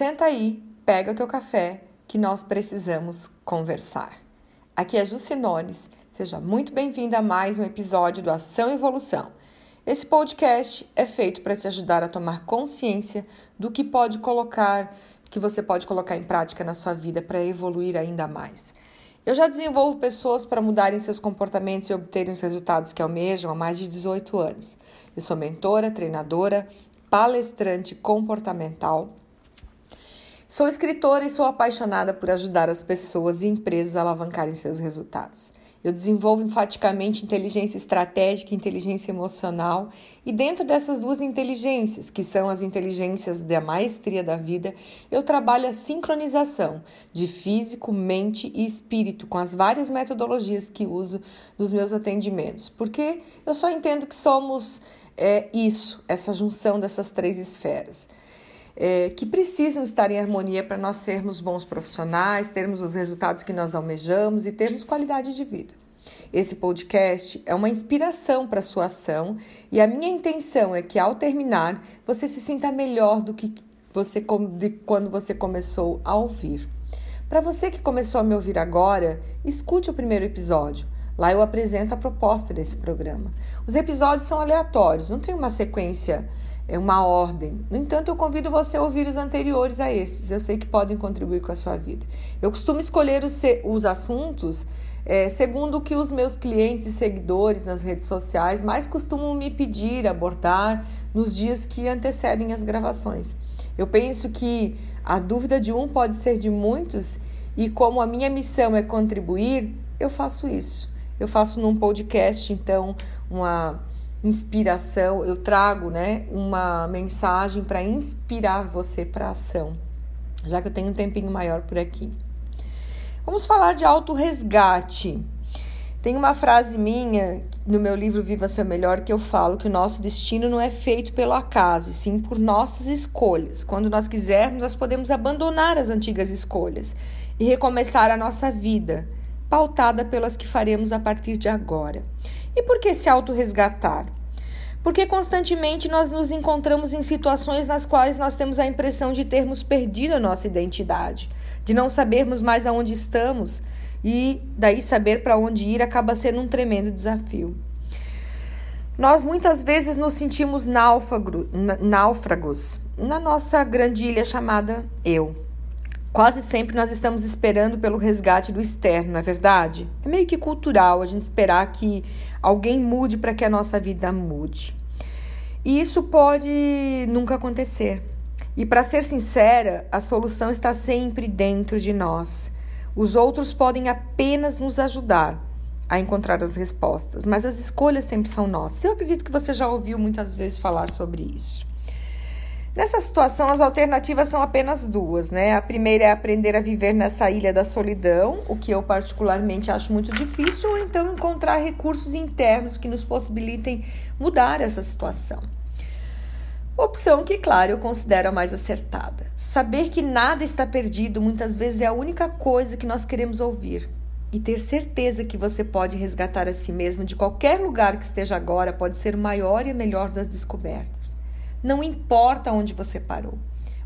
Senta aí, pega o teu café, que nós precisamos conversar. Aqui é Jucinones, seja muito bem-vinda a mais um episódio do Ação e Evolução. Esse podcast é feito para te ajudar a tomar consciência do que pode colocar, que você pode colocar em prática na sua vida para evoluir ainda mais. Eu já desenvolvo pessoas para mudarem seus comportamentos e obterem os resultados que almejam há mais de 18 anos. Eu sou mentora, treinadora, palestrante comportamental. Sou escritora e sou apaixonada por ajudar as pessoas e empresas a alavancarem seus resultados. Eu desenvolvo enfaticamente inteligência estratégica e inteligência emocional, e dentro dessas duas inteligências, que são as inteligências da maestria da vida, eu trabalho a sincronização de físico, mente e espírito com as várias metodologias que uso nos meus atendimentos, porque eu só entendo que somos é, isso, essa junção dessas três esferas é, que precisam estar em harmonia para nós sermos bons profissionais, termos os resultados que nós almejamos e termos qualidade de vida. Esse podcast é uma inspiração para a sua ação e a minha intenção é que ao terminar você se sinta melhor do que você de quando você começou a ouvir. Para você que começou a me ouvir agora, escute o primeiro episódio. Lá eu apresento a proposta desse programa. Os episódios são aleatórios, não tem uma sequência uma ordem. No entanto, eu convido você a ouvir os anteriores a esses. Eu sei que podem contribuir com a sua vida. Eu costumo escolher os, os assuntos é, segundo o que os meus clientes e seguidores nas redes sociais mais costumam me pedir abordar nos dias que antecedem as gravações. Eu penso que a dúvida de um pode ser de muitos e como a minha missão é contribuir, eu faço isso. Eu faço num podcast, então, uma inspiração, eu trago, né, uma mensagem para inspirar você para ação, já que eu tenho um tempinho maior por aqui. Vamos falar de autorresgate. Tem uma frase minha no meu livro Viva Seu Melhor que eu falo que o nosso destino não é feito pelo acaso, e sim por nossas escolhas. Quando nós quisermos, nós podemos abandonar as antigas escolhas e recomeçar a nossa vida, pautada pelas que faremos a partir de agora. E por que se autorresgatar? Porque constantemente nós nos encontramos em situações nas quais nós temos a impressão de termos perdido a nossa identidade, de não sabermos mais aonde estamos e daí saber para onde ir acaba sendo um tremendo desafio. Nós muitas vezes nos sentimos náufragos na nossa grande ilha chamada eu. Quase sempre nós estamos esperando pelo resgate do externo, não é verdade? É meio que cultural a gente esperar que alguém mude para que a nossa vida mude. E isso pode nunca acontecer. E para ser sincera, a solução está sempre dentro de nós. Os outros podem apenas nos ajudar a encontrar as respostas, mas as escolhas sempre são nossas. Eu acredito que você já ouviu muitas vezes falar sobre isso. Nessa situação, as alternativas são apenas duas, né? A primeira é aprender a viver nessa ilha da solidão, o que eu particularmente acho muito difícil, ou então encontrar recursos internos que nos possibilitem mudar essa situação. Opção que, claro, eu considero a mais acertada. Saber que nada está perdido muitas vezes é a única coisa que nós queremos ouvir. E ter certeza que você pode resgatar a si mesmo de qualquer lugar que esteja agora pode ser o maior e melhor das descobertas. Não importa onde você parou.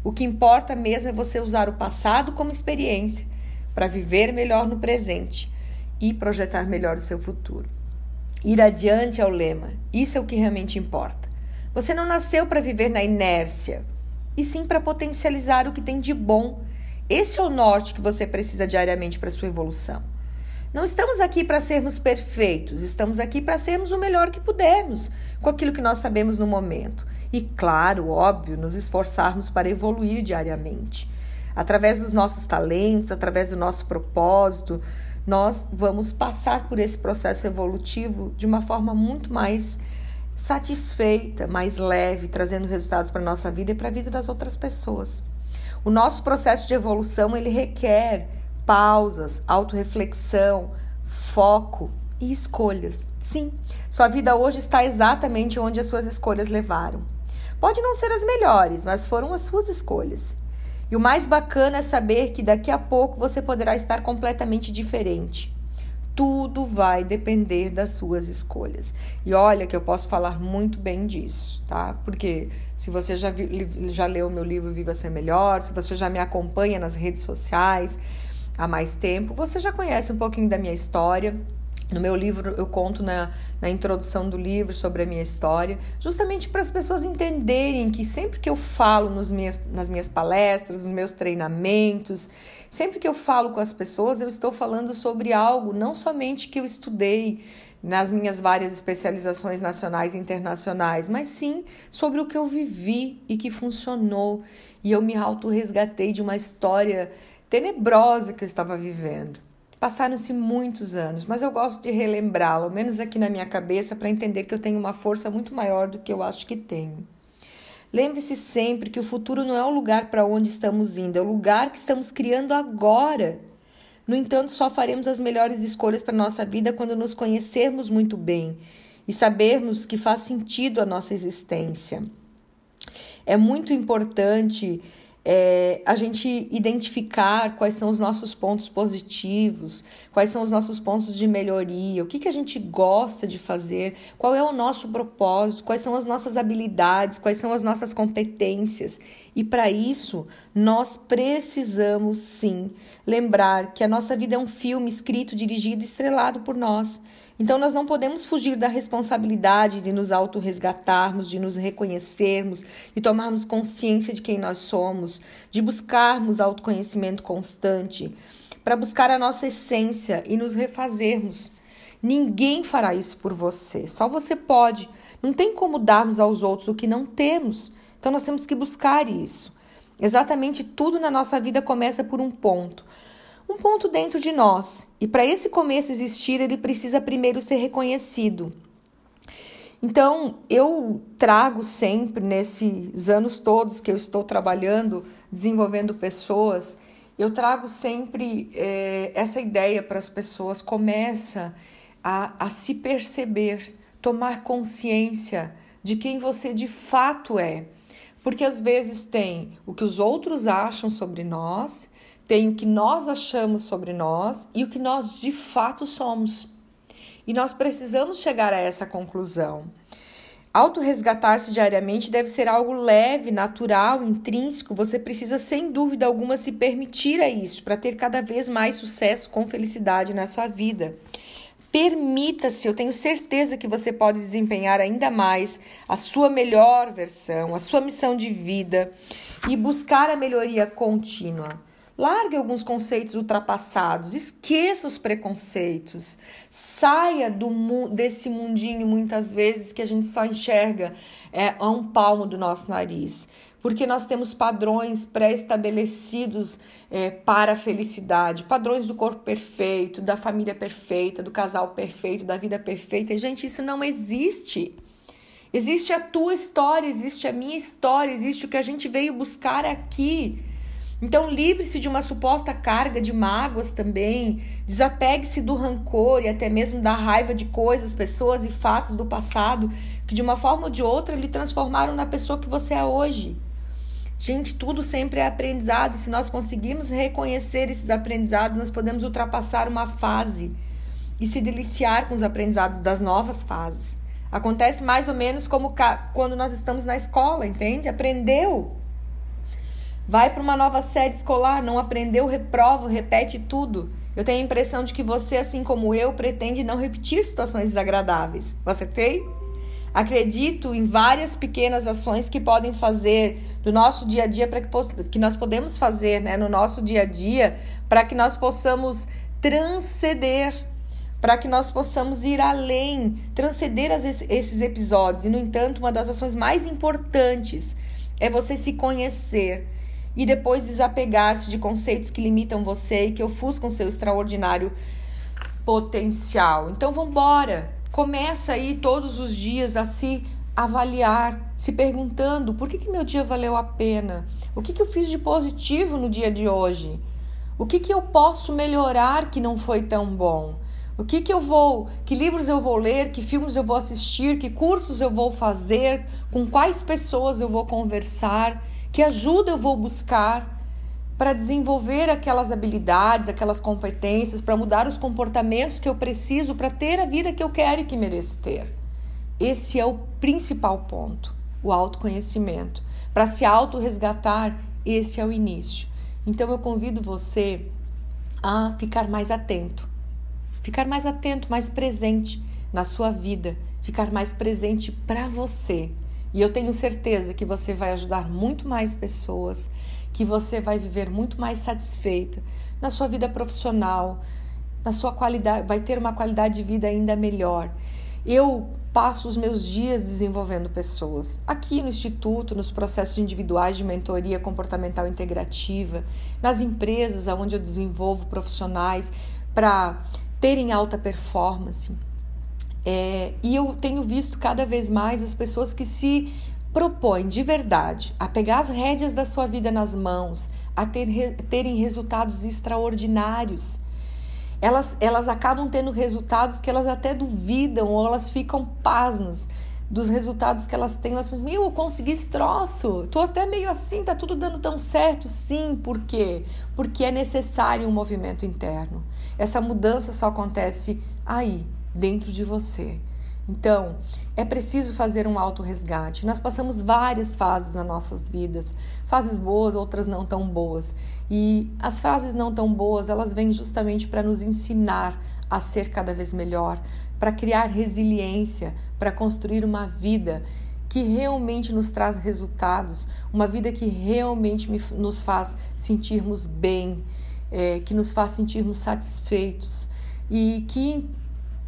O que importa mesmo é você usar o passado como experiência para viver melhor no presente e projetar melhor o seu futuro. Ir adiante é o lema. Isso é o que realmente importa. Você não nasceu para viver na inércia, e sim para potencializar o que tem de bom. Esse é o norte que você precisa diariamente para sua evolução. Não estamos aqui para sermos perfeitos, estamos aqui para sermos o melhor que pudermos com aquilo que nós sabemos no momento e, claro, óbvio, nos esforçarmos para evoluir diariamente. Através dos nossos talentos, através do nosso propósito, nós vamos passar por esse processo evolutivo de uma forma muito mais satisfeita, mais leve, trazendo resultados para a nossa vida e para a vida das outras pessoas. O nosso processo de evolução ele requer pausas, autorreflexão, foco e escolhas. Sim, sua vida hoje está exatamente onde as suas escolhas levaram. Pode não ser as melhores, mas foram as suas escolhas. E o mais bacana é saber que daqui a pouco você poderá estar completamente diferente. tudo vai depender das suas escolhas. E olha que eu posso falar muito bem disso, tá? Porque se você já, vi, já leu meu livro Viva Ser Melhor, se você já me acompanha nas redes sociais há mais tempo, você já conhece um pouquinho da minha história. No meu livro, eu conto na, na introdução do livro sobre a minha história, justamente para as pessoas entenderem que sempre que eu falo nos minhas, nas minhas palestras, nos meus treinamentos, sempre que eu falo com as pessoas, eu estou falando sobre algo não somente que eu estudei nas minhas várias especializações nacionais e internacionais, mas sim sobre o que eu vivi e que funcionou. E eu me auto-resgatei de uma história tenebrosa que eu estava vivendo. Passaram-se muitos anos, mas eu gosto de relembrá-lo, menos aqui na minha cabeça, para entender que eu tenho uma força muito maior do que eu acho que tenho. Lembre-se sempre que o futuro não é o lugar para onde estamos indo, é o lugar que estamos criando agora. No entanto, só faremos as melhores escolhas para nossa vida quando nos conhecermos muito bem e sabermos que faz sentido a nossa existência. É muito importante é, a gente identificar quais são os nossos pontos positivos, quais são os nossos pontos de melhoria, o que, que a gente gosta de fazer, qual é o nosso propósito, quais são as nossas habilidades, quais são as nossas competências. E para isso, nós precisamos sim lembrar que a nossa vida é um filme escrito, dirigido e estrelado por nós. Então, nós não podemos fugir da responsabilidade de nos autorresgatarmos, de nos reconhecermos, de tomarmos consciência de quem nós somos, de buscarmos autoconhecimento constante, para buscar a nossa essência e nos refazermos. Ninguém fará isso por você, só você pode. Não tem como darmos aos outros o que não temos. Então, nós temos que buscar isso. Exatamente tudo na nossa vida começa por um ponto um ponto dentro de nós. E para esse começo existir, ele precisa primeiro ser reconhecido. Então, eu trago sempre, nesses anos todos que eu estou trabalhando, desenvolvendo pessoas, eu trago sempre é, essa ideia para as pessoas. Começa a, a se perceber, tomar consciência de quem você de fato é. Porque às vezes tem o que os outros acham sobre nós tem o que nós achamos sobre nós e o que nós de fato somos. E nós precisamos chegar a essa conclusão. Auto-resgatar-se diariamente deve ser algo leve, natural, intrínseco. Você precisa, sem dúvida alguma, se permitir a isso para ter cada vez mais sucesso com felicidade na sua vida. Permita-se, eu tenho certeza que você pode desempenhar ainda mais a sua melhor versão, a sua missão de vida e buscar a melhoria contínua. Largue alguns conceitos ultrapassados, esqueça os preconceitos, saia do desse mundinho muitas vezes que a gente só enxerga é, a um palmo do nosso nariz, porque nós temos padrões pré-estabelecidos é, para a felicidade, padrões do corpo perfeito, da família perfeita, do casal perfeito, da vida perfeita. E, gente, isso não existe. Existe a tua história, existe a minha história, existe o que a gente veio buscar aqui. Então, livre-se de uma suposta carga de mágoas também, desapegue-se do rancor e até mesmo da raiva de coisas, pessoas e fatos do passado que de uma forma ou de outra lhe transformaram na pessoa que você é hoje. Gente, tudo sempre é aprendizado se nós conseguirmos reconhecer esses aprendizados, nós podemos ultrapassar uma fase e se deliciar com os aprendizados das novas fases. Acontece mais ou menos como quando nós estamos na escola, entende? Aprendeu, Vai para uma nova série escolar, não aprendeu, reprova, repete tudo. Eu tenho a impressão de que você, assim como eu, pretende não repetir situações desagradáveis. Acertei? Acredito em várias pequenas ações que podem fazer do nosso dia a dia para que, que nós podemos fazer, né, no nosso dia a dia, para que nós possamos transcender, para que nós possamos ir além, transcender as, esses episódios. E no entanto, uma das ações mais importantes é você se conhecer e depois desapegar-se de conceitos que limitam você e que ofuscam seu extraordinário potencial. Então vamos embora. Começa aí todos os dias a se avaliar, se perguntando por que, que meu dia valeu a pena, o que, que eu fiz de positivo no dia de hoje, o que, que eu posso melhorar que não foi tão bom, o que, que eu vou, que livros eu vou ler, que filmes eu vou assistir, que cursos eu vou fazer, com quais pessoas eu vou conversar que ajuda eu vou buscar? para desenvolver aquelas habilidades, aquelas competências, para mudar os comportamentos que eu preciso para ter a vida que eu quero e que mereço ter. Esse é o principal ponto, o autoconhecimento. Para se auto-resgatar, esse é o início. Então eu convido você a ficar mais atento, ficar mais atento, mais presente na sua vida, ficar mais presente para você. E eu tenho certeza que você vai ajudar muito mais pessoas, que você vai viver muito mais satisfeita na sua vida profissional, na sua qualidade, vai ter uma qualidade de vida ainda melhor. Eu passo os meus dias desenvolvendo pessoas. Aqui no Instituto, nos processos individuais de mentoria comportamental integrativa, nas empresas onde eu desenvolvo profissionais para terem alta performance. É, e eu tenho visto cada vez mais as pessoas que se propõem de verdade a pegar as rédeas da sua vida nas mãos, a ter, terem resultados extraordinários elas, elas acabam tendo resultados que elas até duvidam ou elas ficam pasmas dos resultados que elas têm. Elas pensam, meu, eu consegui esse troço, tô até meio assim, tá tudo dando tão certo. Sim, por quê? Porque é necessário um movimento interno. Essa mudança só acontece aí, dentro de você. Então, é preciso fazer um autorresgate. Nós passamos várias fases nas nossas vidas, fases boas, outras não tão boas. E as fases não tão boas, elas vêm justamente para nos ensinar a ser cada vez melhor, para criar resiliência, para construir uma vida que realmente nos traz resultados, uma vida que realmente nos faz sentirmos bem, é, que nos faz sentirmos satisfeitos e que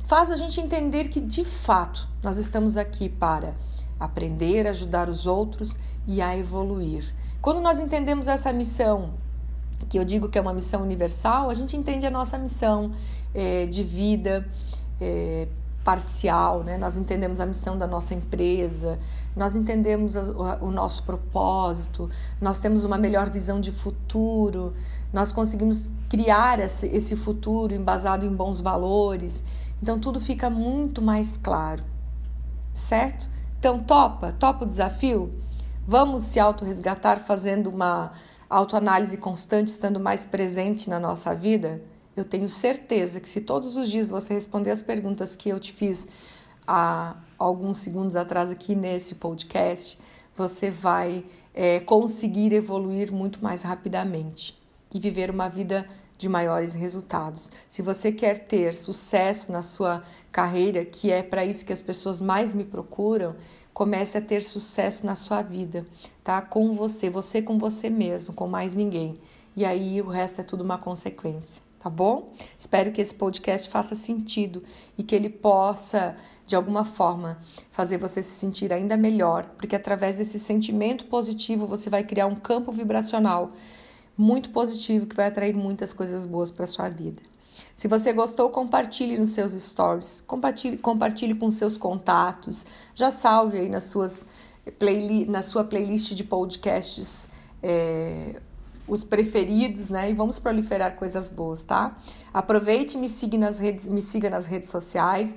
faz a gente entender que de fato nós estamos aqui para aprender, ajudar os outros e a evoluir. Quando nós entendemos essa missão, que eu digo que é uma missão universal, a gente entende a nossa missão é, de vida é, parcial, né? Nós entendemos a missão da nossa empresa, nós entendemos a, o nosso propósito, nós temos uma melhor visão de futuro, nós conseguimos criar esse, esse futuro embasado em bons valores. Então tudo fica muito mais claro, certo? Então topa, topa o desafio? Vamos se autorresgatar fazendo uma autoanálise constante, estando mais presente na nossa vida? Eu tenho certeza que se todos os dias você responder as perguntas que eu te fiz há alguns segundos atrás aqui nesse podcast, você vai é, conseguir evoluir muito mais rapidamente e viver uma vida de maiores resultados. Se você quer ter sucesso na sua carreira, que é para isso que as pessoas mais me procuram, comece a ter sucesso na sua vida, tá? Com você, você com você mesmo, com mais ninguém. E aí o resto é tudo uma consequência, tá bom? Espero que esse podcast faça sentido e que ele possa, de alguma forma, fazer você se sentir ainda melhor, porque através desse sentimento positivo você vai criar um campo vibracional muito positivo que vai atrair muitas coisas boas para sua vida. Se você gostou, compartilhe nos seus stories, compartilhe, compartilhe com seus contatos, já salve aí nas suas playlist, na sua playlist de podcasts é, os preferidos, né? E vamos proliferar coisas boas, tá? Aproveite e me siga nas redes, me siga nas redes sociais.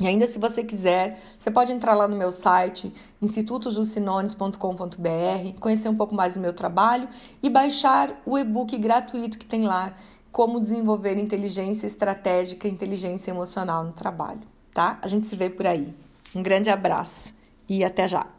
E ainda se você quiser, você pode entrar lá no meu site, institutojucinones.com.br, conhecer um pouco mais do meu trabalho e baixar o e-book gratuito que tem lá, Como Desenvolver Inteligência Estratégica e Inteligência Emocional no Trabalho, tá? A gente se vê por aí. Um grande abraço e até já!